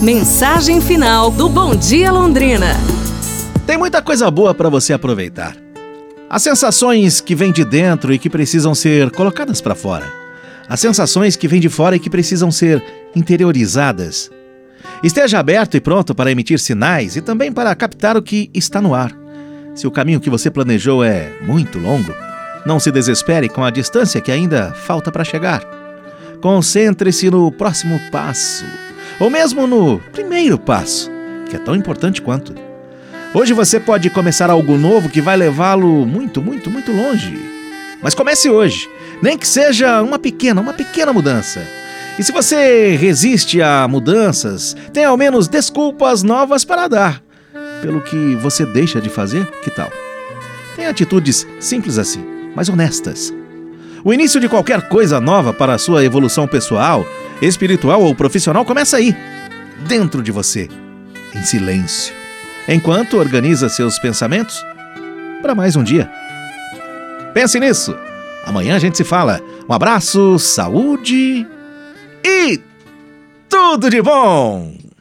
Mensagem final do Bom Dia Londrina. Tem muita coisa boa para você aproveitar. As sensações que vêm de dentro e que precisam ser colocadas para fora. As sensações que vêm de fora e que precisam ser interiorizadas. Esteja aberto e pronto para emitir sinais e também para captar o que está no ar. Se o caminho que você planejou é muito longo, não se desespere com a distância que ainda falta para chegar. Concentre-se no próximo passo, ou mesmo no primeiro passo, que é tão importante quanto. Hoje você pode começar algo novo que vai levá-lo muito, muito, muito longe. Mas comece hoje, nem que seja uma pequena, uma pequena mudança. E se você resiste a mudanças, tem ao menos desculpas novas para dar. Pelo que você deixa de fazer, que tal? Tem atitudes simples assim, mas honestas. O início de qualquer coisa nova para a sua evolução pessoal, espiritual ou profissional começa aí, dentro de você, em silêncio, enquanto organiza seus pensamentos para mais um dia. Pense nisso. Amanhã a gente se fala. Um abraço, saúde e tudo de bom!